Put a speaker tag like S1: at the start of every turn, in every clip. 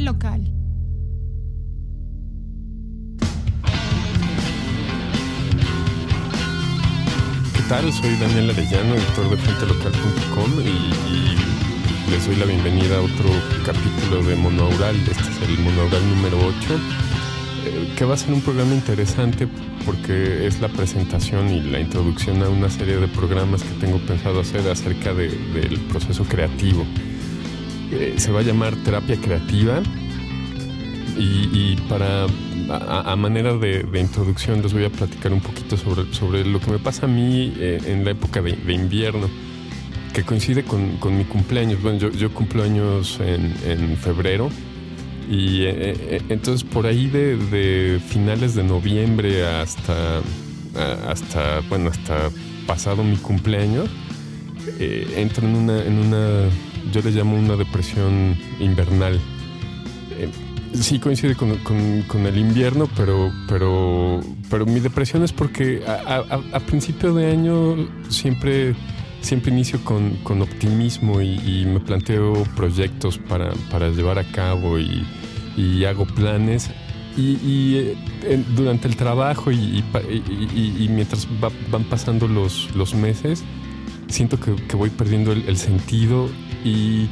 S1: Local.
S2: ¿Qué tal? Soy Daniel Arellano, editor de frentelocal.com y, y les doy la bienvenida a otro capítulo de Monoaural. Este es el Monoaural número 8, eh, que va a ser un programa interesante porque es la presentación y la introducción a una serie de programas que tengo pensado hacer acerca de- del proceso creativo. Eh, se va a llamar terapia creativa y, para a, manera de, introducción les voy a platicar un poquito sobre, sobre lo que me pasa a mí eh, en la época de, invierno que coincide con, con mi cumpleaños. Bueno, yo, yo cumplo años en, en febrero y eh, entonces por ahí de, de finales de noviembre hasta, hasta, bueno, hasta pasado mi cumpleaños, entro en una, yo le llamo una depresión invernal. Eh, sí coincide con, con- con el invierno, pero, pero, pero mi depresión es porque a, a- a principio de año siempre, siempre inicio con, con optimismo y, y me planteo proyectos para, para llevar a cabo y, y hago planes. Y, y, eh, durante el trabajo y mientras va- van pasando los, los meses, siento que, que voy perdiendo el, el sentido y,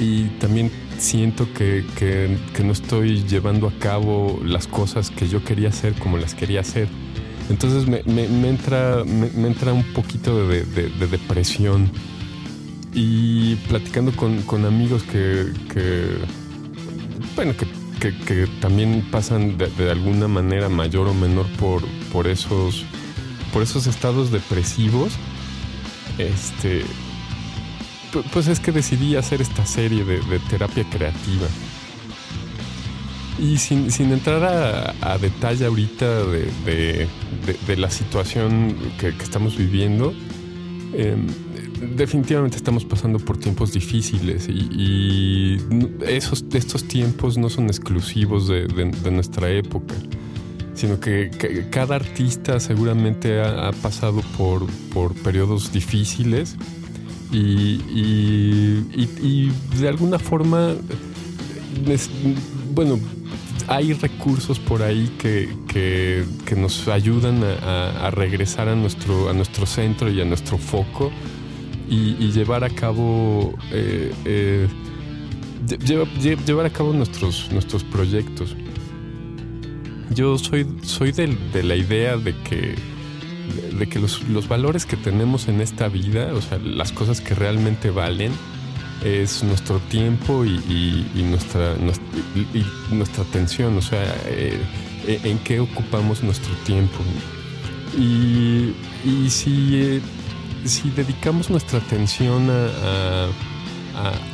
S2: y también siento que, que- no estoy llevando a cabo las cosas que yo quería hacer como las quería hacer. Entonces me, me- entra, me, entra un poquito de, de- de depresión. Y platicando con, con amigos que, que, bueno, que, que- también pasan de, de alguna manera mayor o menor por, por, esos, por esos estados depresivos, este, pues es que decidí hacer esta serie de, terapia creativa. Y sin, entrar a, detalle ahorita de, la situación que, estamos viviendo, em, definitivamente estamos pasando por tiempos difíciles y, estos tiempos no son exclusivos de, nuestra época, sino que, cada artista seguramente ha, pasado por periodos difíciles y, y- y- de alguna forma, bueno, hay recursos por ahí que, que- nos ayudan a, regresar a nuestro, a nuestro centro y a nuestro foco y, llevar a cabo eh, eh, lle- lleva- lle- llevar a cabo nuestros, nuestros proyectos. Yo soy, soy de la idea de que, de, que los, los valores que tenemos en esta vida, o sea, las cosas que realmente valen, es nuestro tiempo y, nuestra, nuestra, atención, o sea, eh, en qué ocupamos nuestro tiempo. Y, si, eh, si dedicamos nuestra atención a,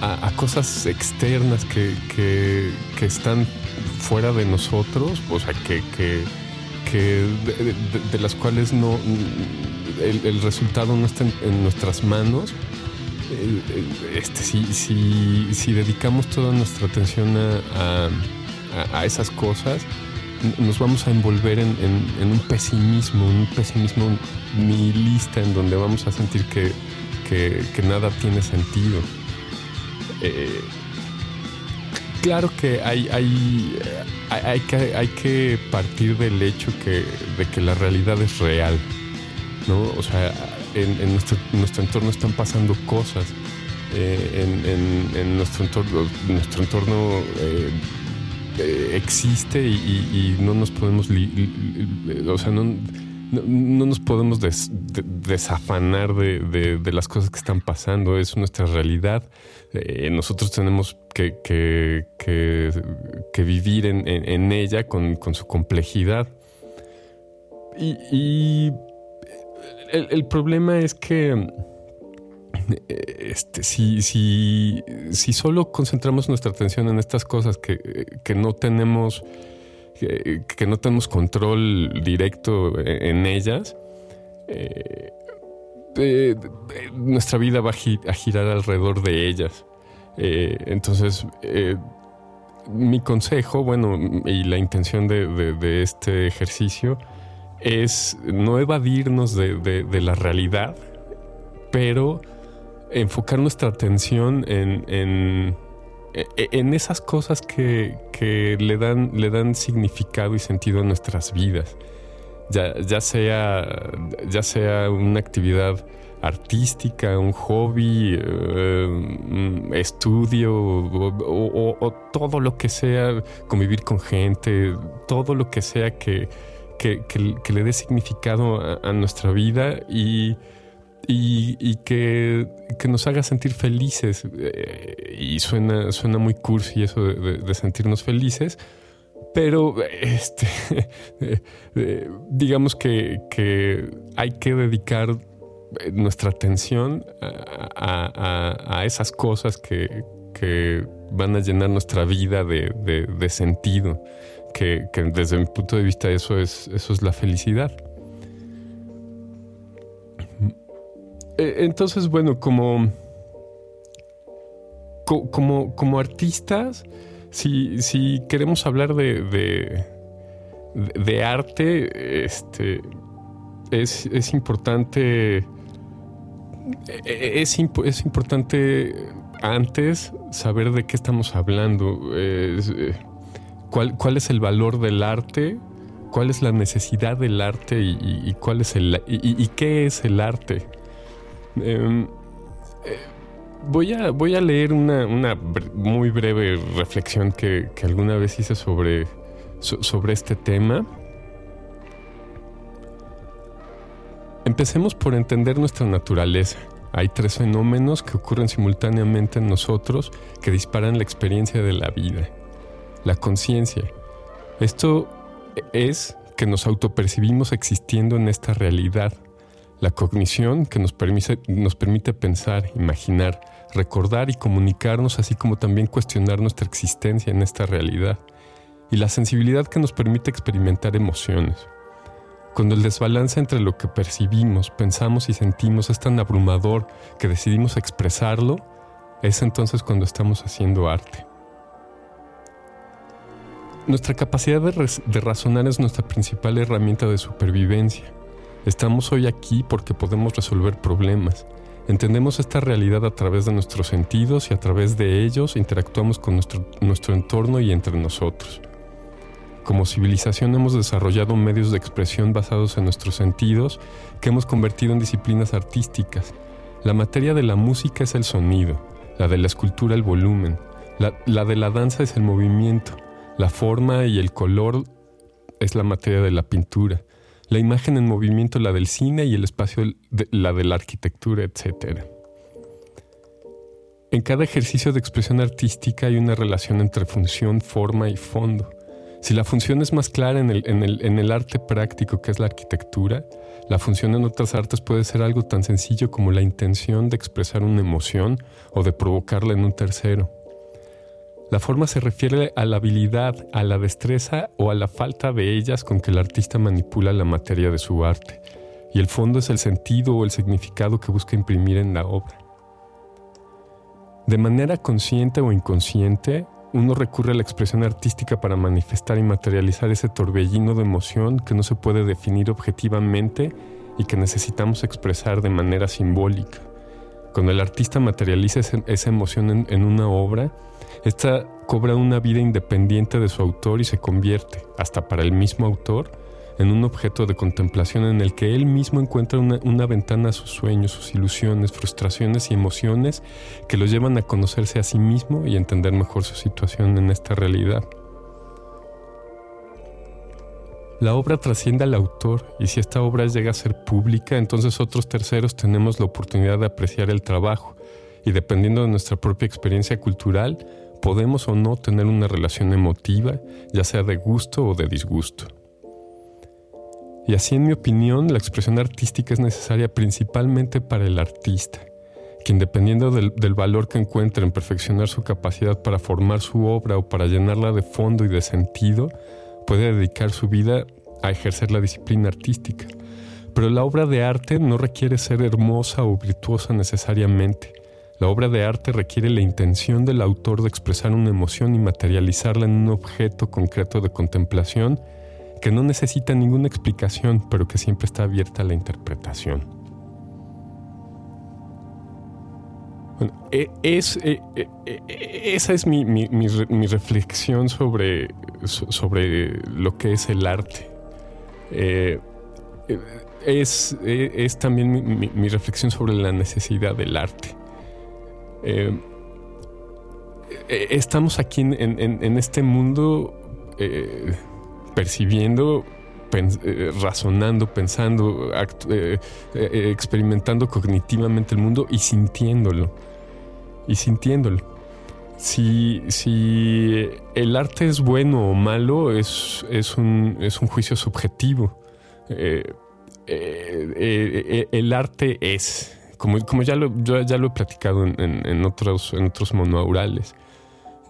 S2: a- a- cosas externas que, que- están fuera de nosotros, o sea, que- que de, de- de las cuales no el, el resultado no está en, en nuestras manos, eh, eh, este, si, si, si dedicamos toda nuestra atención a, a- a- esas cosas, nos vamos a envolver en, en- en un pesimismo, un pesimismo nihilista en donde vamos a sentir que, que- que nada tiene sentido. Eh, claro que hay, eh, hay, hay que, hay que partir del hecho que, de que la realidad es real. ¿no? O sea, en, nuestro, en nuestro entorno están pasando cosas. eh, en, nuestro entorno, nuestro entorno eh, existe y, no nos podemos, li- o sea, no, no, no nos podemos des- de- desafanar de, las cosas que están pasando. Es nuestra realidad. Eh, nosotros tenemos que, que- vivir en, ella con, su complejidad. Y, y el, problema es que eh, este, si, solo concentramos nuestra atención en estas cosas que no tenemos que, no tenemos control directo en ellas, eh, eh, eh, nuestra vida va a, gi- a girar alrededor de ellas. Entonces, mi consejo, bueno, y la intención de, este ejercicio es no evadirnos de, la realidad, pero enfocar nuestra atención en, e, e, en esas cosas que, le, dan, le dan significado y sentido a nuestras vidas. Ya, sea, ya sea una actividad artística, un hobby, eh, estudio o, todo lo que sea, convivir con gente, todo lo que sea que, le dé significado a nuestra vida y y, que, nos haga sentir felices. Eh, y suena, suena muy cursi eso de, sentirnos felices, pero este, eh, digamos que, hay que dedicar nuestra atención a, esas cosas que, van a llenar nuestra vida de, sentido, que, desde mi punto de vista eso es, eso es la felicidad. Eh, entonces, bueno, como, como, como artistas, si, si, queremos hablar de, de, arte, este, es, es importante. Es, es, importante antes saber de qué estamos hablando, eh, cuál, cuál es el valor del arte, cuál es la necesidad del arte y, cuál es el y, qué es el arte. Em, eh, voy, a, leer una, muy breve reflexión que, alguna vez hice sobre este tema. Empecemos por entender nuestra naturaleza. Hay tres fenómenos que ocurren simultáneamente en nosotros que disparan la experiencia de la vida. La conciencia. Esto es que nos autopercibimos existiendo en esta realidad la cognición que nos permite, pensar, imaginar, recordar y comunicarnos, así como también cuestionar nuestra existencia en esta realidad. Y la sensibilidad que nos permite experimentar emociones. Cuando el desbalance entre lo que percibimos, pensamos y sentimos es tan abrumador que decidimos expresarlo, es entonces cuando estamos haciendo arte. Nuestra capacidad de razonar es nuestra principal herramienta de supervivencia. Estamos hoy aquí porque podemos resolver problemas. Entendemos esta realidad a través de nuestros sentidos y a través de ellos interactuamos con nuestro, entorno y entre nosotros. Como civilización hemos desarrollado medios de expresión basados en nuestros sentidos que hemos convertido en disciplinas artísticas. La materia de la música es el sonido, la de la escultura el volumen, la, la de la danza es el movimiento, la forma y el color es la materia de la pintura la imagen en movimiento, la del cine y el espacio, la de la arquitectura, etc. En cada ejercicio de expresión artística hay una relación entre función, forma y fondo. Si la función es más clara en el, en el, arte práctico que es la arquitectura, la función en otras artes puede ser algo tan sencillo como la intención de expresar una emoción o de provocarla en un tercero. La forma se refiere a la habilidad, a la destreza o a la falta de ellas con que el artista manipula la materia de su arte, y el fondo es el sentido o el significado que busca imprimir en la obra. De manera consciente o inconsciente, uno recurre a la expresión artística para manifestar y materializar ese torbellino de emoción que no se puede definir objetivamente y que necesitamos expresar de manera simbólica. Cuando el artista materializa esa emoción en, una obra, esta cobra una vida independiente de su autor y se convierte, hasta para el mismo autor, en un objeto de contemplación en el que él mismo encuentra una, ventana a sus sueños, sus ilusiones, frustraciones y emociones que lo llevan a conocerse a sí mismo y entender mejor su situación en esta realidad. La obra trasciende al autor y si esta obra llega a ser pública, entonces otros terceros tenemos la oportunidad de apreciar el trabajo y dependiendo de nuestra propia experiencia cultural, podemos o no tener una relación emotiva, ya sea de gusto o de disgusto. Y así, en mi opinión, la expresión artística es necesaria principalmente para el artista, quien dependiendo del, del, valor que encuentre en perfeccionar su capacidad para formar su obra o para llenarla de fondo y de sentido, puede dedicar su vida a ejercer la disciplina artística. Pero la obra de arte no requiere ser hermosa o virtuosa necesariamente. La obra de arte requiere la intención del autor de expresar una emoción y materializarla en un objeto concreto de contemplación que no necesita ninguna explicación, pero que siempre está abierta a la interpretación. Bueno, e, es, e, e, esa es mi, reflexión sobre, sobre lo que es el arte. Eh, es, es, también mi, reflexión sobre la necesidad del arte. Eh, estamos aquí en, este mundo eh, percibiendo eh, razonando, pensando, eh, eh, experimentando cognitivamente el mundo y sintiéndolo. Y sintiéndolo. Si, si el arte es bueno o malo, es, es, un, es un juicio subjetivo. el arte es, como, como ya, lo, ya lo he platicado en, otros, en otros monoaurales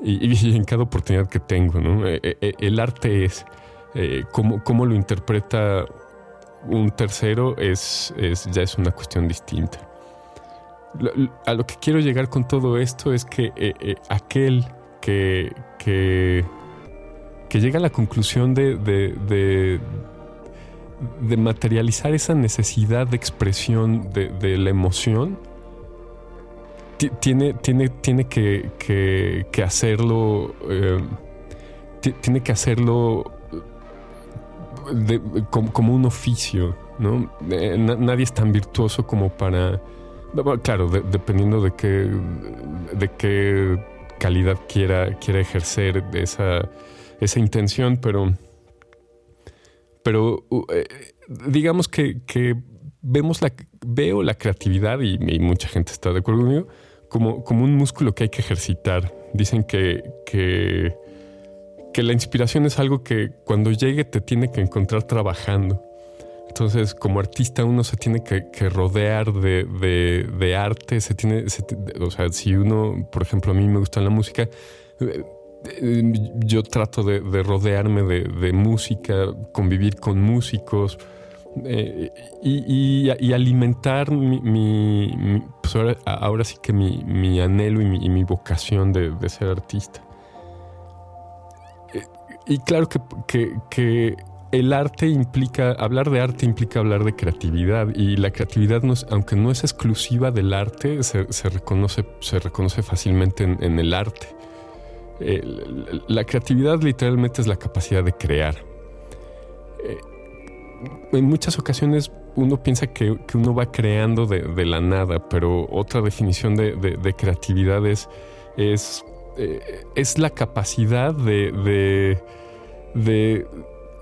S2: y, en cada oportunidad que tengo, el arte es eh, cómo, lo interpreta un tercero es, ya es una cuestión distinta. A lo que quiero llegar con todo esto es que eh, eh, aquel que, que, llega a la conclusión de, materializar esa necesidad de expresión de, la emoción, tiene, tiene, tiene que, hacerlo, tiene que hacerlo como, un oficio, ¿no? Eh, nadie es tan virtuoso como para... Claro, dependiendo de qué, de qué calidad quiera, quiera ejercer esa, esa intención, pero, pero eh, digamos que, vemos la, veo la creatividad, y, mucha gente está de acuerdo conmigo, como, como un músculo que hay que ejercitar. Dicen que, que que la inspiración es algo que cuando llegue te tiene que encontrar trabajando. Entonces, como artista, uno se tiene que, rodear de, arte, se tiene, o sea, si uno, por ejemplo, a mí me gusta la música, eh, yo trato de, rodearme de, música, convivir con músicos eh, y, alimentar mi, pues ahora, sí que mi, anhelo y mi, vocación de ser artista. Y claro que, el arte implica, hablar de arte implica hablar de creatividad y la creatividad, aunque no es exclusiva del arte, se, reconoce, se reconoce fácilmente en, el arte. La creatividad literalmente es la capacidad de crear. Eh, en muchas ocasiones uno piensa que, uno va creando de, la nada, pero otra definición de, creatividad es, es, eh, la capacidad de de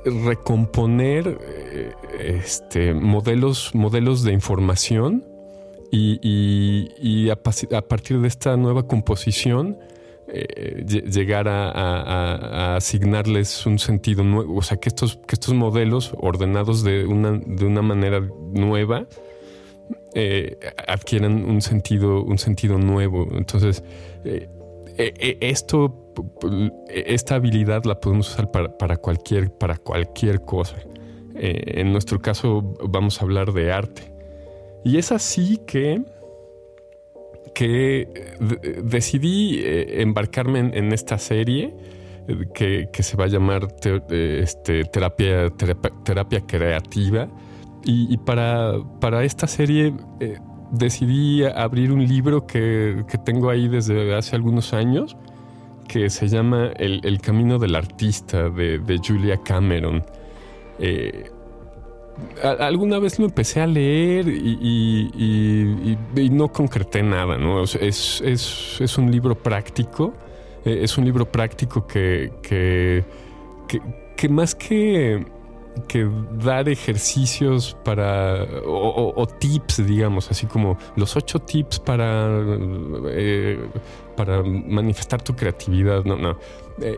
S2: recomponer eh, este, modelos, modelos de información y, a, partir de esta nueva composición eh, llegar a, asignarles un sentido nuevo, o sea, que estos, que estos modelos ordenados de una, de una manera nueva eh, adquieran un sentido, un sentido nuevo. Entonces, esto esta habilidad la podemos usar para, cualquier, para cualquier cosa. Eh, en nuestro caso vamos a hablar de arte. Y es así que, que decidí eh, embarcarme en, esta serie eh, que, se va a llamar este, terapia, terapia, creativa. Y, para, para, esta serie decidí abrir un libro que, que tengo ahí desde hace algunos años que se llama El, Camino del Artista de, Julia Cameron. Eh, alguna vez lo empecé a leer y, no concreté nada, ¿no? es, un libro práctico, eh, es un libro práctico que, que, que más que que dar ejercicios para o, tips, digamos, así como los ocho tips para, eh, para manifestar tu creatividad. No, no. Eh,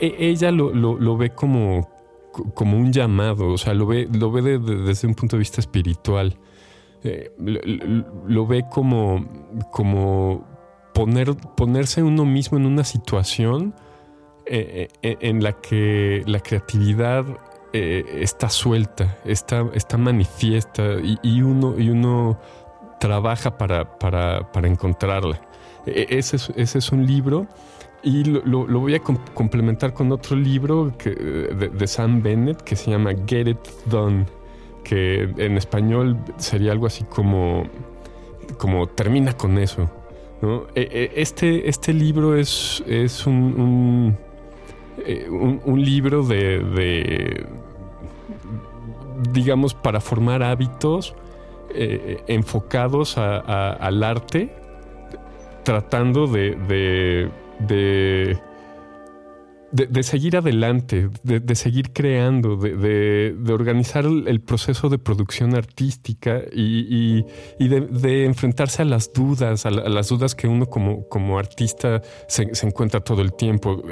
S2: e, ella lo, ve como, como un llamado, o sea, lo ve, lo ve desde un punto de vista espiritual. Eh, lo, ve como, como poner, ponerse uno mismo en una situación en la que la creatividad eh, está suelta, está, está manifiesta y, uno, y uno trabaja para, para, para encontrarla. E, e, ese es, ese es, un libro y lo, voy a complementar con otro libro de, Sam Bennett que se llama Get It Done, que en español sería algo así como, como termina con eso. E, e, este, este libro es, es un, un, libro de, digamos, para formar hábitos enfocados al arte, tratando de de, seguir adelante, de, seguir creando, de, organizar el, proceso de producción artística y, de, enfrentarse a las dudas, a, las dudas que uno como, como artista se, encuentra todo el tiempo.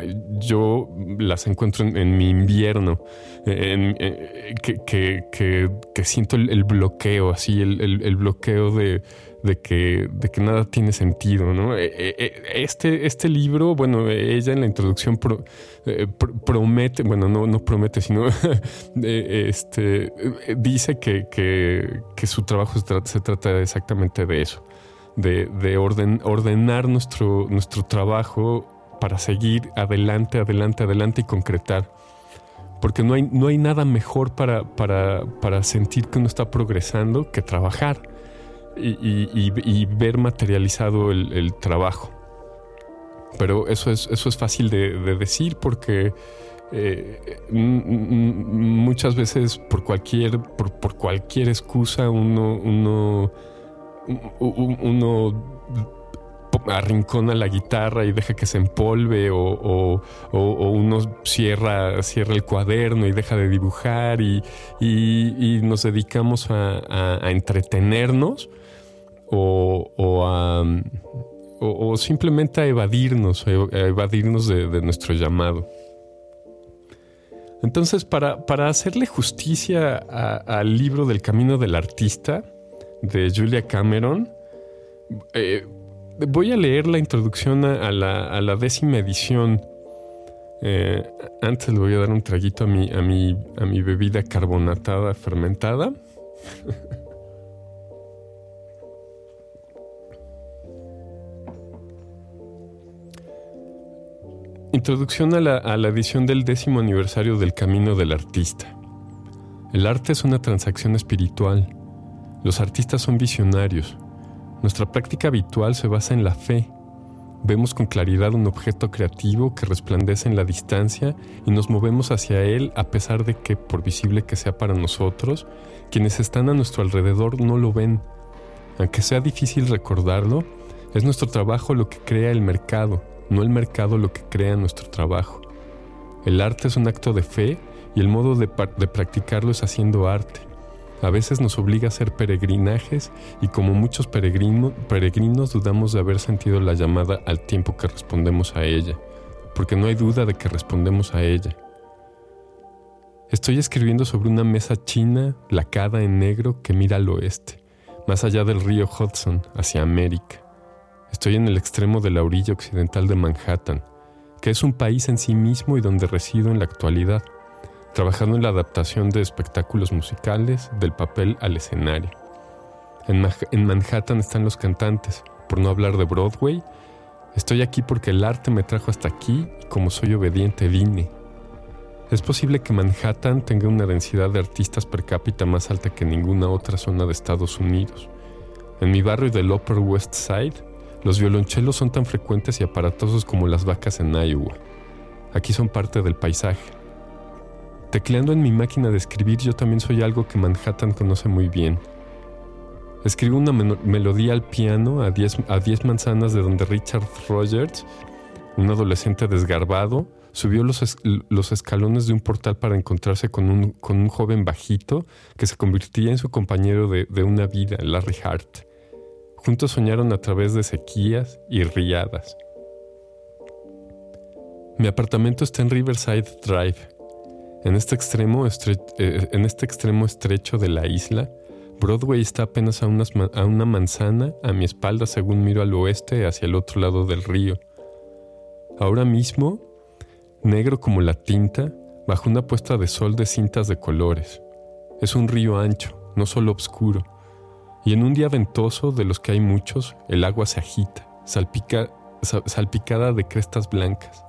S2: Yo las encuentro en, mi invierno, que, siento el, bloqueo, así, el bloqueo de de que, de que nada tiene sentido, ¿no? E, e, e, este, este libro, bueno, ella en la introducción eh, promete, bueno, no, no promete, sino este, dice que, que, su trabajo se trata, exactamente de eso, de, de orden, ordenar nuestro, nuestro trabajo para seguir adelante, adelante, adelante y concretar porque no hay, no hay nada mejor para, para, para, sentir que uno está progresando que trabajar y, ver materializado el, trabajo. Pero eso es, eso es fácil de, decir porque eh, muchas veces por cualquier, por, cualquier excusa uno, uno, arrincona la guitarra y deja que se empolve o, uno cierra, cierra el cuaderno y deja de dibujar y, nos dedicamos a entretenernos o, o, simplemente a evadirnos, a evadirnos de, nuestro llamado. Entonces, para, para hacerle justicia al libro del Camino del Artista de Julia Cameron, eh, voy a leer la introducción a, la, décima edición. Eh, antes le voy a dar un traguito a mi, a mi, a mi bebida carbonatada fermentada. Introducción a la, edición del décimo aniversario del Camino del Artista. El arte es una transacción espiritual. Los artistas son visionarios. Nuestra práctica habitual se basa en la fe. Vemos con claridad un objeto creativo que resplandece en la distancia y nos movemos hacia él a pesar de que, por visible que sea para nosotros, quienes están a nuestro alrededor no lo ven. Aunque sea difícil recordarlo, es nuestro trabajo lo que crea el mercado no el mercado lo que crea nuestro trabajo. El arte es un acto de fe y el modo de, practicarlo es haciendo arte. A veces nos obliga a hacer peregrinajes y como muchos peregrinos dudamos de haber sentido la llamada al tiempo que respondemos a ella, porque no hay duda de que respondemos a ella. Estoy escribiendo sobre una mesa china lacada en negro que mira al oeste, más allá del río Hudson, hacia América. Estoy en el extremo de la orilla occidental de Manhattan, que es un país en sí mismo y donde resido en la actualidad, trabajando en la adaptación de espectáculos musicales del papel al escenario. En, Manhattan están los cantantes, por no hablar de Broadway. Estoy aquí porque el arte me trajo hasta aquí y como soy obediente vine. Es posible que Manhattan tenga una densidad de artistas per cápita más alta que ninguna otra zona de Estados Unidos. En mi barrio del Upper West Side los violonchelos son tan frecuentes y aparatosos como las vacas en Iowa. Aquí son parte del paisaje. Tecleando en mi máquina de escribir yo también soy algo que Manhattan conoce muy bien. Escribo una melodía al piano a 10 a diez manzanas de donde Richard Rogers, un adolescente desgarbado, subió los, escalones de un portal para encontrarse con un, con un, joven bajito que se convertía en su compañero de, de una vida, Larry Hart. Juntos soñaron a través de sequías y riadas. Mi apartamento está en Riverside Drive. En este extremo, eh, en este extremo estrecho de la isla, Broadway está apenas a, a una manzana a mi espalda según miro al oeste hacia el otro lado del río. Ahora mismo, negro como la tinta, bajo una puesta de sol de cintas de colores. Es un río ancho, no solo oscuro y en un día ventoso, de los que hay muchos, el agua se agita, salpicada de crestas blancas.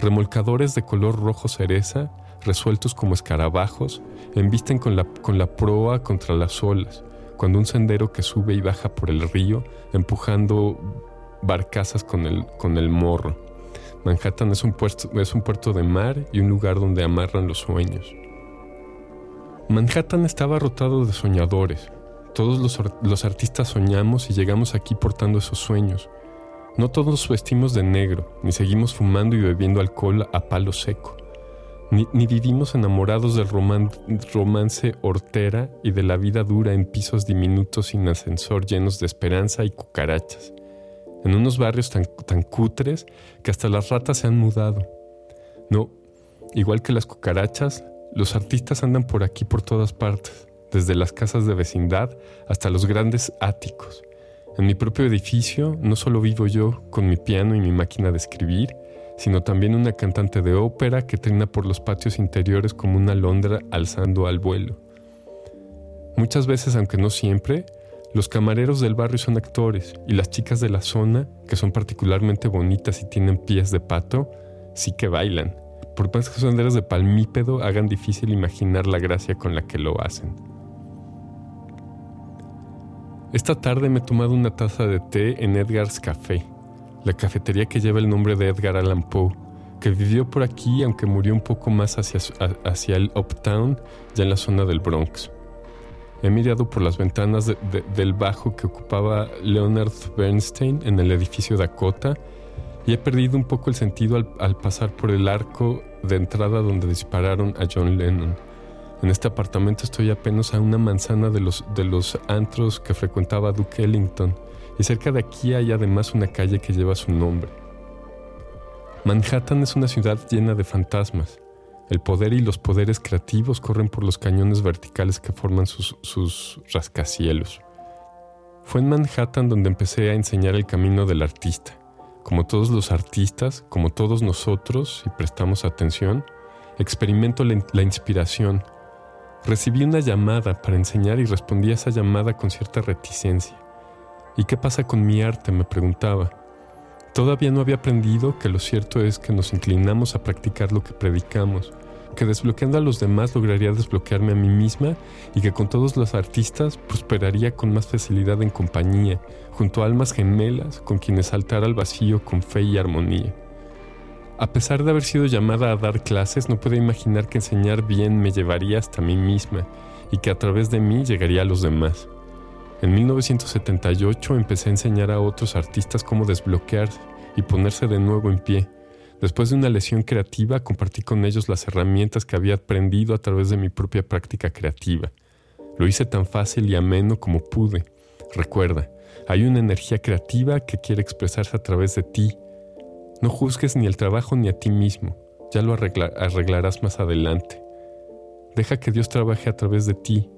S2: Remolcadores de color rojo cereza, resueltos como escarabajos, embisten con la, con la proa contra las olas, cuando un sendero que sube y baja por el río, empujando barcazas con el, con el morro. Manhattan es un, puerto, es un puerto de mar y un lugar donde amarran los sueños. Manhattan estaba rotado de soñadores. Todos los, artistas soñamos y llegamos aquí portando esos sueños. No todos vestimos de negro, ni seguimos fumando y bebiendo alcohol a palo seco. Ni, vivimos enamorados del romance hortera y de la vida dura en pisos diminutos sin ascensor llenos de esperanza y cucarachas, en unos barrios tan, tan cutres que hasta las ratas se han mudado. No, igual que las cucarachas, los artistas andan por aquí por todas partes, desde las casas de vecindad hasta los grandes áticos. En mi propio edificio no solo vivo yo con mi piano y mi máquina de escribir, sino también una cantante de ópera que trina por los patios interiores como una alondra alzando al vuelo. Muchas veces, aunque no siempre, los camareros del barrio son actores y las chicas de la zona, que son particularmente bonitas y tienen pies de pato, sí que bailan. Por más que son de palmípedo, hagan difícil imaginar la gracia con la que lo hacen. Esta tarde me he tomado una taza de té en Edgar's Café, la cafetería que lleva el nombre de Edgar Allan Poe, que vivió por aquí aunque murió un poco más hacia, hacia el Uptown, ya en la zona del Bronx. He mirado por las ventanas del bajo que ocupaba Leonard Bernstein en el edificio Dakota y he perdido un poco el sentido al, al pasar por el arco de entrada donde dispararon a John Lennon. En este apartamento estoy apenas a una manzana de los, de los antros que frecuentaba Duke Ellington y cerca de aquí hay además una calle que lleva su nombre. Manhattan es una ciudad llena de fantasmas. El poder y los poderes creativos corren por los cañones verticales que forman sus, sus rascacielos. Fue en Manhattan donde empecé a enseñar el camino del artista. Como todos los artistas, como todos nosotros, si prestamos atención, experimento la inspiración. Recibí una llamada para enseñar y respondí a esa llamada con cierta reticencia. ¿Y qué pasa con mi arte? me preguntaba. Todavía no había aprendido que lo cierto es que nos inclinamos a practicar lo que predicamos, que desbloqueando a los demás lograría desbloquearme a mí misma y que con todos los artistas prosperaría con más facilidad en compañía, junto a almas gemelas con quienes saltar al vacío con fe y armonía. A pesar de haber sido llamada a dar clases, no puedo imaginar que enseñar bien me llevaría hasta mí misma y que a través de mí llegaría a los demás. En 1978 empecé a enseñar a otros artistas cómo desbloquearse y ponerse de nuevo en pie. Después de una lesión creativa, compartí con ellos las herramientas que había aprendido a través de mi propia práctica creativa. Lo hice tan fácil y ameno como pude. Recuerda, hay una energía creativa que quiere expresarse a través de ti. No juzgues ni el trabajo ni a ti mismo. Ya lo arreglarás más adelante. Deja que Dios trabaje a través de ti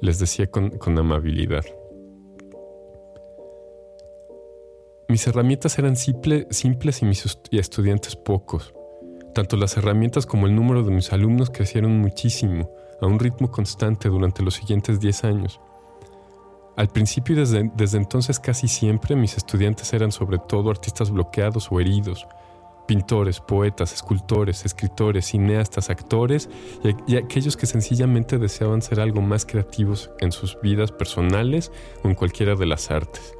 S2: les decía con, amabilidad. Mis herramientas eran simples y mis estudiantes pocos. Tanto las herramientas como el número de mis alumnos crecieron muchísimo, a un ritmo constante durante los siguientes 10 años. Al principio y desde, desde entonces casi siempre mis estudiantes eran sobre todo artistas bloqueados o heridos, pintores, poetas, escultores, escritores, cineastas, actores y, aquellos que sencillamente deseaban ser algo más creativos en sus vidas personales o en cualquiera de las artes.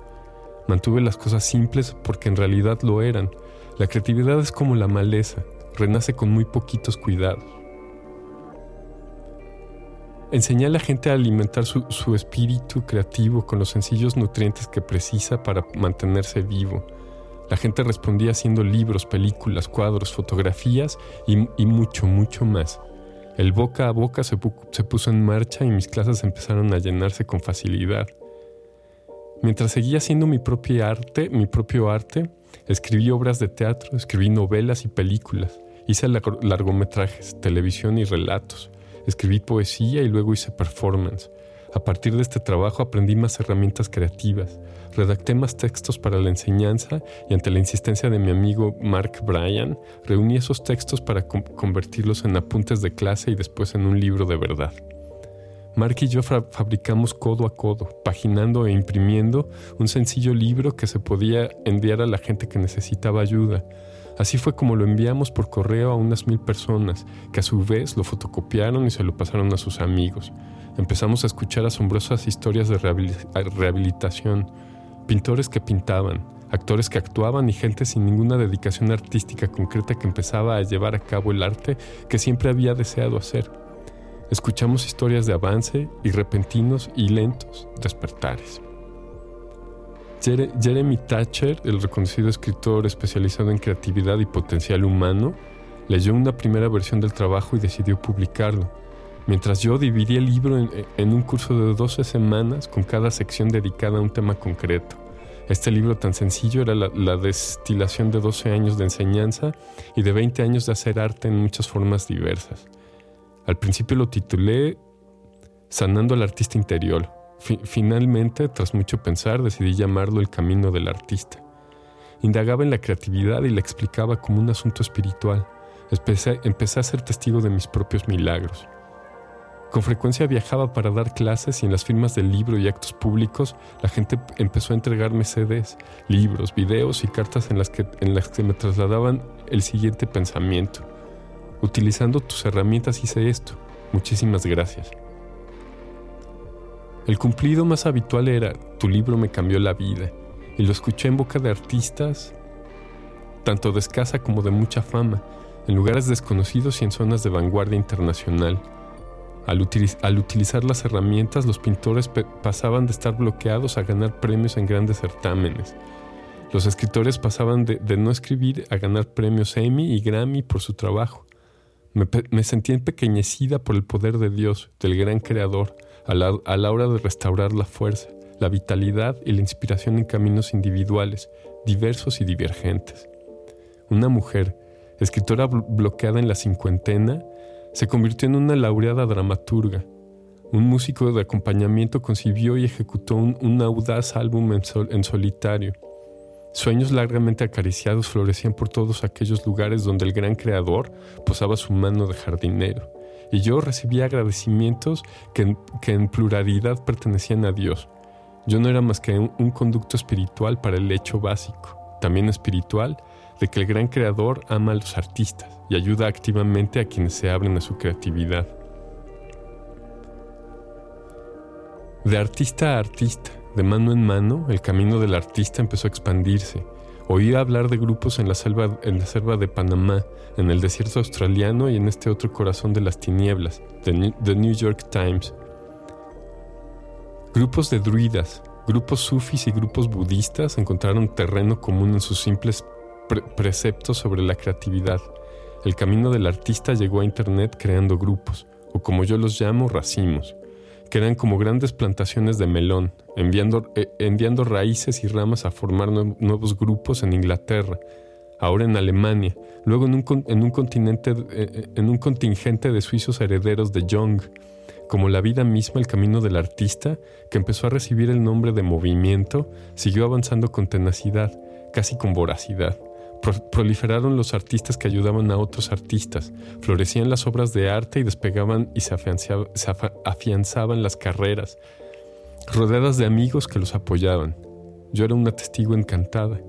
S2: Mantuve las cosas simples porque en realidad lo eran. La creatividad es como la maleza, renace con muy poquitos cuidados. Enseñé a la gente a alimentar su, su espíritu creativo con los sencillos nutrientes que precisa para mantenerse vivo la gente respondía haciendo libros, películas, cuadros, fotografías y, mucho, mucho más. El boca a boca se, se puso en marcha y mis clases empezaron a llenarse con facilidad. Mientras seguía haciendo mi propio arte, mi propio arte, escribí obras de teatro, escribí novelas y películas, hice largometrajes, televisión y relatos, escribí poesía y luego hice performance. A partir de este trabajo aprendí más herramientas creativas, redacté más textos para la enseñanza y ante la insistencia de mi amigo Mark Bryan, reuní esos textos para convertirlos en apuntes de clase y después en un libro de verdad. Mark y yo fabricamos codo a codo, paginando e imprimiendo un sencillo libro que se podía enviar a la gente que necesitaba ayuda. Así fue como lo enviamos por correo a unas mil personas, que a su vez lo fotocopiaron y se lo pasaron a sus amigos. Empezamos a escuchar asombrosas historias de rehabilitación, pintores que pintaban, actores que actuaban y gente sin ninguna dedicación artística concreta que empezaba a llevar a cabo el arte que siempre había deseado hacer. Escuchamos historias de avance y repentinos y lentos despertares. Jeremy Thatcher, el reconocido escritor especializado en creatividad y potencial humano, leyó una primera versión del trabajo y decidió publicarlo, mientras yo dividí el libro en, un curso de 12 semanas con cada sección dedicada a un tema concreto. Este libro tan sencillo era la, la, destilación de 12 años de enseñanza y de 20 años de hacer arte en muchas formas diversas. Al principio lo titulé Sanando al artista interior, finalmente, tras mucho pensar, decidí llamarlo El Camino del Artista. Indagaba en la creatividad y la explicaba como un asunto espiritual. empecé a ser testigo de mis propios milagros. Con frecuencia viajaba para dar clases y en las firmas del libro y actos públicos la gente empezó a entregarme CDs, libros, videos y cartas en las que, en las que me trasladaban el siguiente pensamiento. Utilizando tus herramientas hice esto. Muchísimas gracias. El cumplido más habitual era, tu libro me cambió la vida, y lo escuché en boca de artistas, tanto de escasa como de mucha fama, en lugares desconocidos y en zonas de vanguardia internacional. Al, utilizar las herramientas, los pintores pasaban de estar bloqueados a ganar premios en grandes certámenes. Los escritores pasaban de, no escribir a ganar premios Emmy y Grammy por su trabajo. Me, me sentí empequeñecida por el poder de Dios, del gran creador, a la, hora de restaurar la fuerza, la vitalidad y la inspiración en caminos individuales, diversos y divergentes. Una mujer, escritora bloqueada en la cincuentena, se convirtió en una laureada dramaturga. Un músico de acompañamiento concibió y ejecutó un, audaz álbum en solitario. Sueños largamente acariciados florecían por todos aquellos lugares donde el gran creador posaba su mano de jardinero y yo recibía agradecimientos que en, pluralidad pertenecían a Dios. Yo no era más que un, conducto espiritual para el hecho básico, también espiritual, de que el gran creador ama a los artistas y ayuda activamente a quienes se abren a su creatividad. De artista a artista, de mano en mano, el camino del artista empezó a expandirse Oía hablar de grupos en la, selva, en la selva de Panamá, en el desierto australiano y en este otro corazón de las tinieblas, The New York Times. Grupos de druidas, grupos sufis y grupos budistas encontraron terreno común en sus simples preceptos sobre la creatividad. El camino del artista llegó a Internet creando grupos, o como yo los llamo, racimos que eran como grandes plantaciones de melón, enviando, eh, raíces y ramas a formar nuevos grupos en Inglaterra, ahora en Alemania, luego en un, en un, continente, eh, eh, en un contingente de suizos herederos de Jung, como la vida misma, el camino del artista, que empezó a recibir el nombre de movimiento, siguió avanzando con tenacidad, casi con voracidad proliferaron los artistas que ayudaban a otros artistas, florecían las obras de arte y despegaban y se, afianzaban las carreras, rodeadas de amigos que los apoyaban. Yo era una testigo encantada.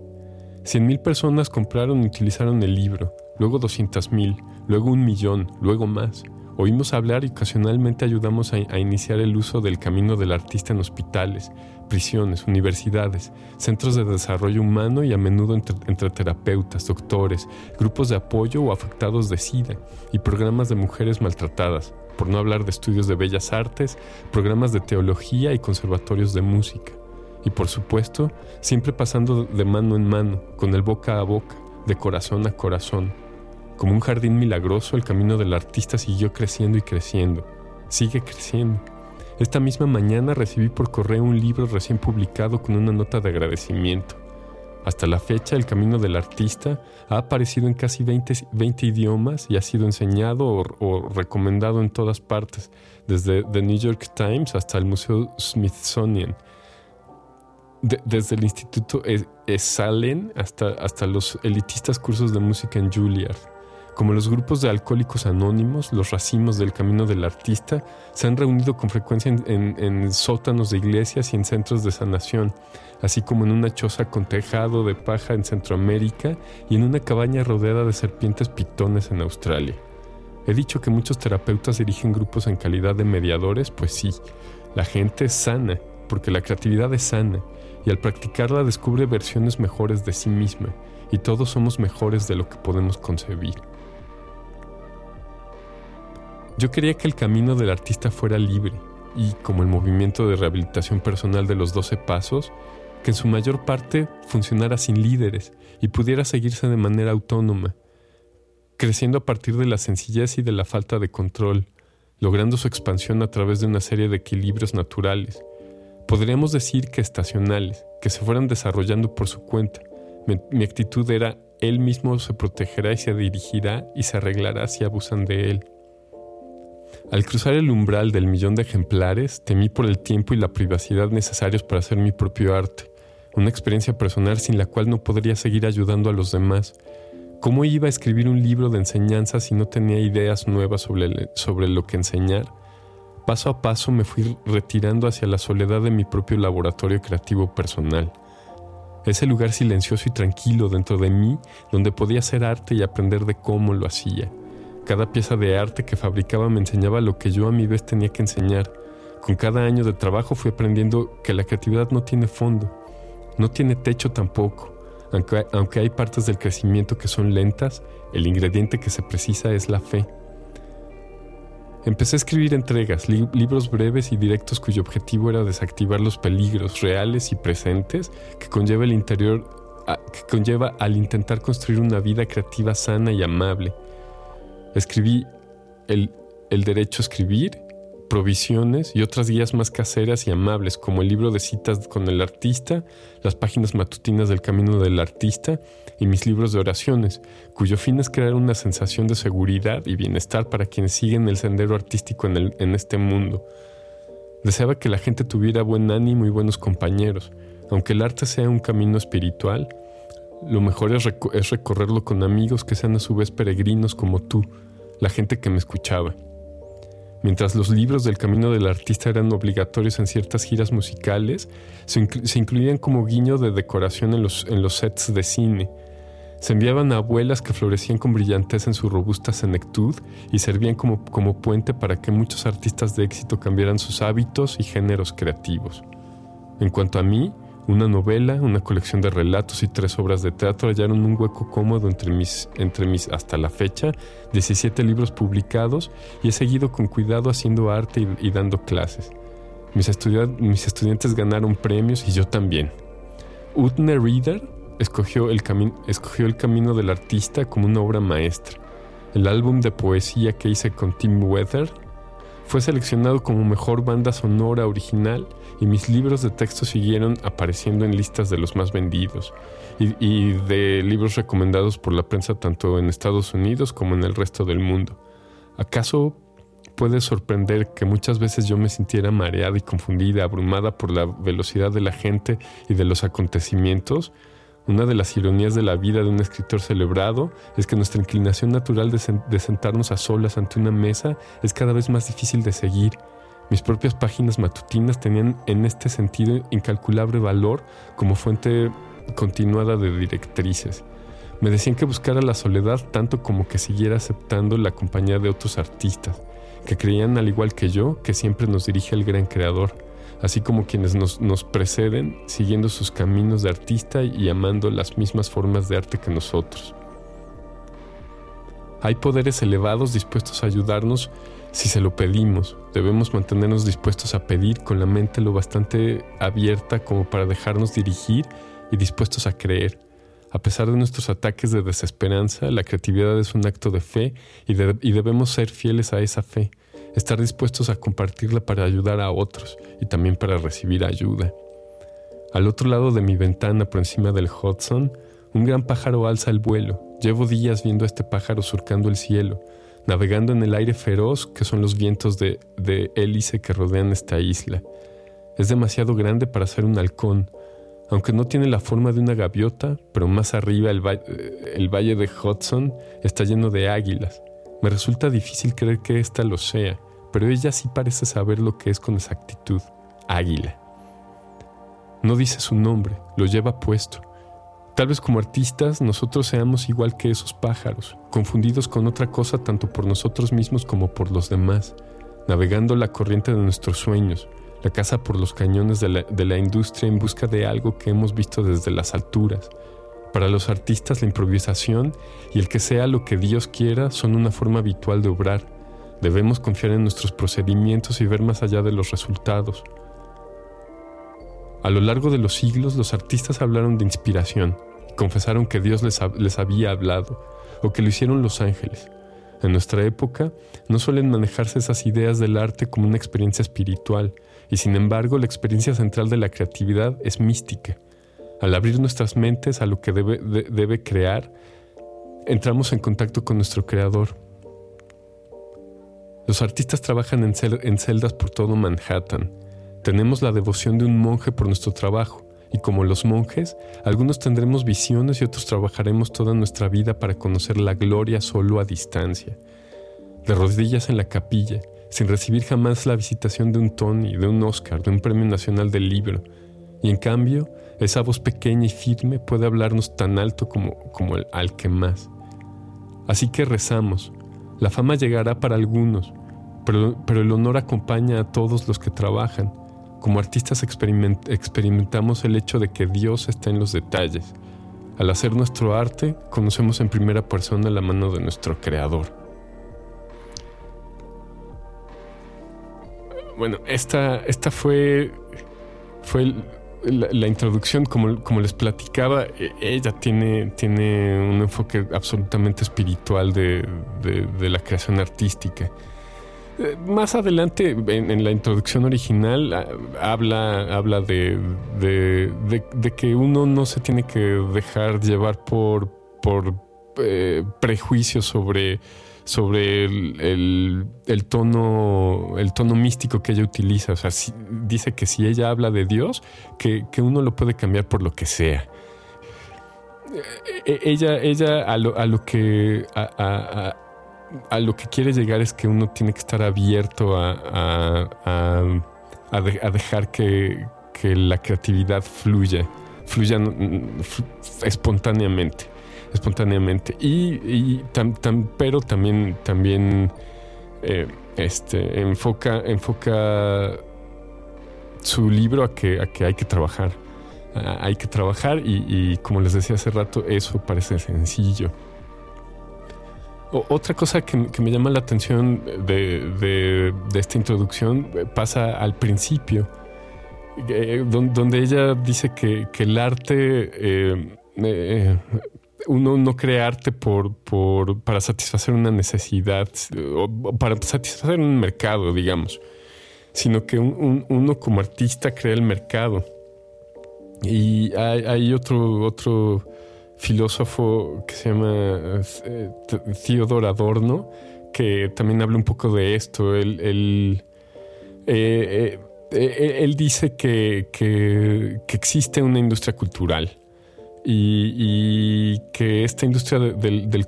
S2: Cien mil personas compraron y utilizaron el libro, luego doscientas mil, luego un millón, luego más. Oímos hablar y ocasionalmente ayudamos a, iniciar el uso del camino del artista en hospitales, prisiones, universidades, centros de desarrollo humano y a menudo entre, terapeutas, doctores, grupos de apoyo o afectados de SIDA y programas de mujeres maltratadas, por no hablar de estudios de bellas artes, programas de teología y conservatorios de música. Y por supuesto, siempre pasando de mano en mano, con el boca a boca, de corazón a corazón. Como un jardín milagroso, el camino del artista siguió creciendo y creciendo. Sigue creciendo. Esta misma mañana recibí por correo un libro recién publicado con una nota de agradecimiento. Hasta la fecha, El Camino del Artista ha aparecido en casi 20, idiomas y ha sido enseñado o, recomendado en todas partes, desde The New York Times hasta el Museo Smithsonian, desde el Instituto Esalen hasta, hasta los elitistas cursos de música en Juilliard. Como los grupos de alcohólicos anónimos, los racimos del camino del artista se han reunido con frecuencia en, sótanos de iglesias y en centros de sanación, así como en una choza con tejado de paja en Centroamérica y en una cabaña rodeada de serpientes pitones en Australia. He dicho que muchos terapeutas dirigen grupos en calidad de mediadores, pues sí, la gente es sana, porque la creatividad es sana, y al practicarla descubre versiones mejores de sí misma y todos somos mejores de lo que podemos concebir. Yo quería que el camino del artista fuera libre y, como el movimiento de rehabilitación personal de los 12 pasos, que en su mayor parte funcionara sin líderes y pudiera seguirse de manera autónoma, creciendo a partir de la sencillez y de la falta de control, logrando su expansión a través de una serie de equilibrios naturales. Podríamos decir que estacionales, que se fueran desarrollando por su cuenta. Mi, actitud era, él mismo se protegerá y se dirigirá y se arreglará si abusan de él. Al cruzar el umbral del millón de ejemplares, temí por el tiempo y la privacidad necesarios para hacer mi propio arte, una experiencia personal sin la cual no podría seguir ayudando a los demás. ¿Cómo iba a escribir un libro de enseñanza si no tenía ideas nuevas sobre, sobre lo que enseñar? Paso a paso me fui retirando hacia la soledad de mi propio laboratorio creativo personal. Ese lugar silencioso y tranquilo dentro de mí donde podía hacer arte y aprender de cómo lo hacía. Cada pieza de arte que fabricaba me enseñaba lo que yo a mi vez tenía que enseñar. Con cada año de trabajo fui aprendiendo que la creatividad no tiene fondo, no tiene techo tampoco. Aunque, aunque hay partes del crecimiento que son lentas, el ingrediente que se precisa es la fe. Empecé a escribir entregas, libros breves y directos cuyo objetivo era desactivar los peligros reales y presentes que conlleva el interior que conlleva al intentar construir una vida creativa sana y amable. Escribí el, el derecho a escribir provisiones y otras guías más caseras y amables, como el libro de citas con el artista, las páginas matutinas del camino del artista y mis libros de oraciones, cuyo fin es crear una sensación de seguridad y bienestar para quienes siguen el sendero artístico en, en este mundo. Deseaba que la gente tuviera buen ánimo y buenos compañeros. Aunque el arte sea un camino espiritual, lo mejor es, recorrerlo con amigos que sean a su vez peregrinos como tú, la gente que me escuchaba. Mientras los libros del camino del artista eran obligatorios en ciertas giras musicales, se, incluían como guiño de decoración en los, sets de cine. Se enviaban a abuelas que florecían con brillantez en su robusta senectud y servían como puente para que muchos artistas de éxito cambiaran sus hábitos y géneros creativos. En cuanto a mí, una novela, una colección de relatos y tres obras de teatro hallaron un hueco cómodo entre mis, entre mis hasta la fecha 17 libros publicados y he seguido con cuidado haciendo arte y, dando clases. Mis, mis, estudiantes ganaron premios y yo también. Utne Reader escogió el, escogió el camino del artista como una obra maestra. El álbum de poesía que hice con Tim Weather fue seleccionado como mejor banda sonora original y mis libros de texto siguieron apareciendo en listas de los más vendidos y, de libros recomendados por la prensa tanto en Estados Unidos como en el resto del mundo. ¿Acaso puede sorprender que muchas veces yo me sintiera mareada y confundida, abrumada por la velocidad de la gente y de los acontecimientos? Una de las ironías de la vida de un escritor celebrado es que nuestra inclinación natural de, sentarnos a solas ante una mesa es cada vez más difícil de seguir. Mis propias páginas matutinas tenían en este sentido incalculable valor como fuente continuada de directrices. Me decían que buscara la soledad tanto como que siguiera aceptando la compañía de otros artistas, que creían al igual que yo que siempre nos dirige el gran creador así como quienes nos, preceden, siguiendo sus caminos de artista y amando las mismas formas de arte que nosotros. Hay poderes elevados dispuestos a ayudarnos si se lo pedimos. Debemos mantenernos dispuestos a pedir con la mente lo bastante abierta como para dejarnos dirigir y dispuestos a creer. A pesar de nuestros ataques de desesperanza, la creatividad es un acto de fe y, y debemos ser fieles a esa fe estar dispuestos a compartirla para ayudar a otros y también para recibir ayuda. Al otro lado de mi ventana, por encima del Hudson, un gran pájaro alza el vuelo. Llevo días viendo a este pájaro surcando el cielo, navegando en el aire feroz que son los vientos de, hélice que rodean esta isla. Es demasiado grande para ser un halcón, aunque no tiene la forma de una gaviota, pero más arriba el, el valle de Hudson está lleno de águilas. Me resulta difícil creer que ésta lo sea, pero ella sí parece saber lo que es con exactitud. Águila. No dice su nombre, lo lleva puesto. Tal vez como artistas nosotros seamos igual que esos pájaros, confundidos con otra cosa tanto por nosotros mismos como por los demás, navegando la corriente de nuestros sueños, la caza por los cañones de la, de la industria en busca de algo que hemos visto desde las alturas. Para los artistas la improvisación y el que sea lo que Dios quiera son una forma habitual de obrar. Debemos confiar en nuestros procedimientos y ver más allá de los resultados. A lo largo de los siglos los artistas hablaron de inspiración, confesaron que Dios les, les había hablado o que lo hicieron los ángeles. En nuestra época no suelen manejarse esas ideas del arte como una experiencia espiritual, y sin embargo la experiencia central de la creatividad es mística. Al abrir nuestras mentes a lo que debe, debe crear, entramos en contacto con nuestro creador. Los artistas trabajan en celdas por todo Manhattan. Tenemos la devoción de un monje por nuestro trabajo. Y como los monjes, algunos tendremos visiones y otros trabajaremos toda nuestra vida para conocer la gloria solo a distancia. De rodillas en la capilla, sin recibir jamás la visitación de un Tony, de un Oscar, de un Premio Nacional del Libro. Y en cambio, esa voz pequeña y firme puede hablarnos tan alto como, como el, al que más. Así que rezamos. La fama llegará para algunos, pero, pero el honor acompaña a todos los que trabajan como artistas experimentamos el hecho de que Dios está en los detalles. Al hacer nuestro arte, conocemos en primera persona la mano de nuestro Creador. Bueno, esta, esta fue, fue la, introducción, como, como, les platicaba, e, ella tiene, tiene un enfoque absolutamente espiritual de la creación artística. Más adelante, en, la introducción original, habla, habla de, que uno no se tiene que dejar llevar por, por eh, prejuicios sobre, sobre el, tono, el tono místico que ella utiliza. O sea, dice que si ella habla de Dios, que, uno lo puede cambiar por lo que sea. E, e, ella, ella a, lo, a que a lo que quiere llegar es que uno tiene que estar abierto a, dejar que, la creatividad fluya, fluya espontáneamente, espontáneamente. Y, pero también, también eh, este, enfoca, enfoca su libro a que, a que hay que trabajar. hay que trabajar y, y como les decía hace rato, eso parece sencillo otra cosa que, me llama la atención de, esta introducción eh, pasa al principio, eh, donde ella dice que, el arte, eh, uno no crea arte por, para satisfacer una necesidad o para satisfacer un mercado, digamos, sino que uno como artista crea el mercado. Y hay, hay otro, otro filósofo que se llama eh, Theodor Adorno, que también habla un poco de esto. Él, eh, eh, él, dice que, existe una industria cultural y, que esta industria, del,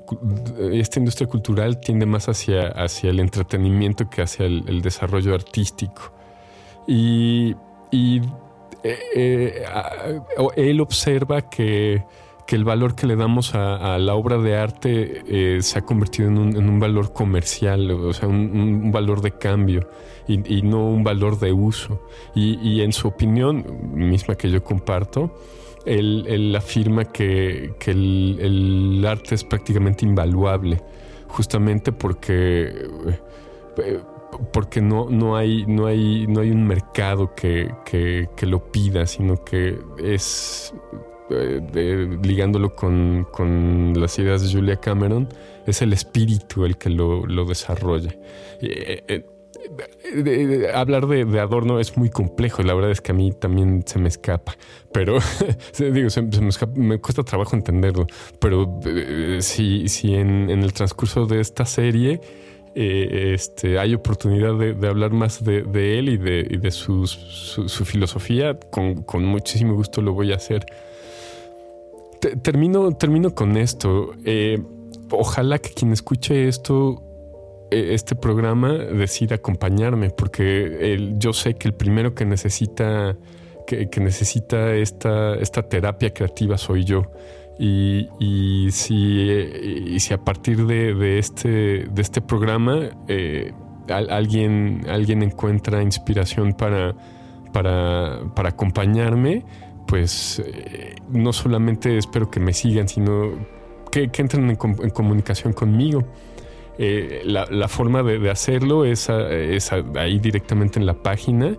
S2: esta industria cultural tiende más hacia, hacia el entretenimiento que hacia el, desarrollo artístico. Y, él observa que que el valor que le damos a, la obra de arte eh, se ha convertido en un, valor comercial, o sea, un, valor de cambio y, no un valor de uso. Y, en su opinión, misma que yo comparto, él, afirma que, el, arte es prácticamente invaluable, justamente porque... Eh, porque no, no, hay, no, hay, no hay un mercado que, que lo pida, sino que es eh, ligándolo con, las ideas de Julia Cameron, es el espíritu el que lo, desarrolla. Eh, eh, hablar de, Adorno es muy complejo y la verdad es que a mí también se me escapa, pero digo, me, cuesta trabajo entenderlo, pero si, si en, el transcurso de esta serie este, hay oportunidad de, hablar más de, él y de, su, filosofía, con, con muchísimo gusto lo voy a hacer termino, termino con esto. Eh, ojalá que quien escuche esto, e, este programa, decida acompañarme, porque yo sé que el primero que necesita, que, necesita esta, esta terapia creativa soy yo. Y, si, si, a partir de, este, de este programa eh, alguien, alguien encuentra inspiración para para, acompañarme, pues eh, no solamente espero que me sigan, sino que, entren en, comunicación conmigo. Eh, la, forma de, hacerlo es, ahí directamente en la página.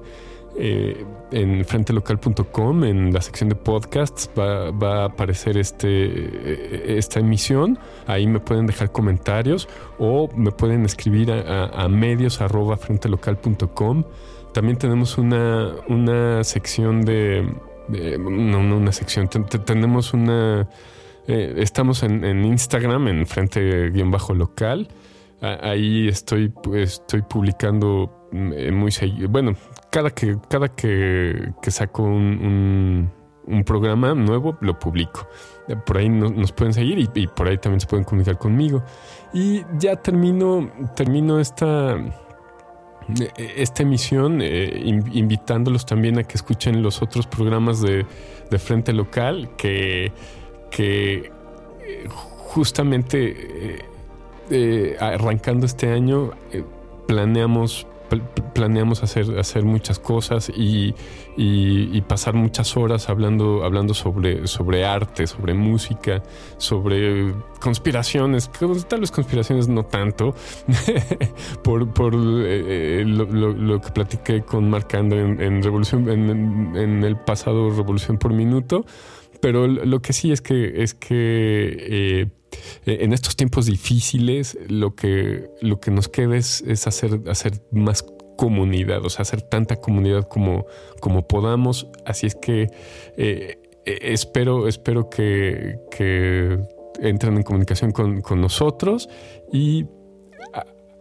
S2: Eh, en frentelocal.com, en la sección de podcasts, va, a aparecer este, esta emisión. Ahí me pueden dejar comentarios o me pueden escribir a, a, medios arroba frentelocal.com. También tenemos una, una sección de, no, no, una sección, tenemos una... Eh, estamos en, Instagram, en frente-local. Ahí estoy, estoy publicando eh, muy seguido. Bueno, cada que, cada que, saco un, programa nuevo, lo publico. Eh, por ahí nos pueden seguir y, por ahí también se pueden comunicar conmigo. Y ya termino, termino esta, esta emisión invitándolos también a que escuchen los otros programas de, de Frente Local que que eh, justamente eh, eh, arrancando este año planeamos planeamos hacer, hacer muchas cosas y, pasar muchas horas hablando, hablando sobre, sobre arte, sobre música, sobre conspiraciones, tal vez conspiraciones no tanto, por, por lo, que platiqué con Marc en, Revolución, en el pasado Revolución por Minuto pero lo que sí es que es que eh, en estos tiempos difíciles lo que, lo que nos queda es, hacer, hacer más comunidad, o sea, hacer tanta comunidad como, como podamos. Así es que eh, eh, espero, espero que, que, entren en comunicación con, con nosotros y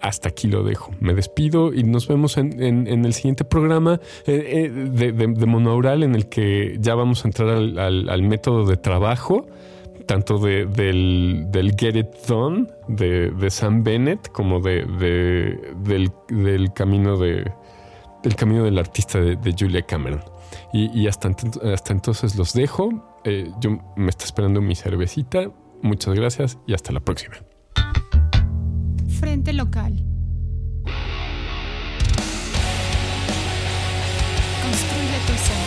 S2: hasta aquí lo dejo. Me despido y nos vemos en, el siguiente programa eh, eh, de, de, Monaural en el que ya vamos a entrar al, método de trabajo, tanto del, Get It Done de, Sam Bennett como de, del, camino de del camino del artista de, Julia Cameron. Y, hasta, hasta entonces los dejo. Eh, yo me está esperando mi cervecita. Muchas gracias y hasta la próxima.
S1: Frente local. Construye tu ser.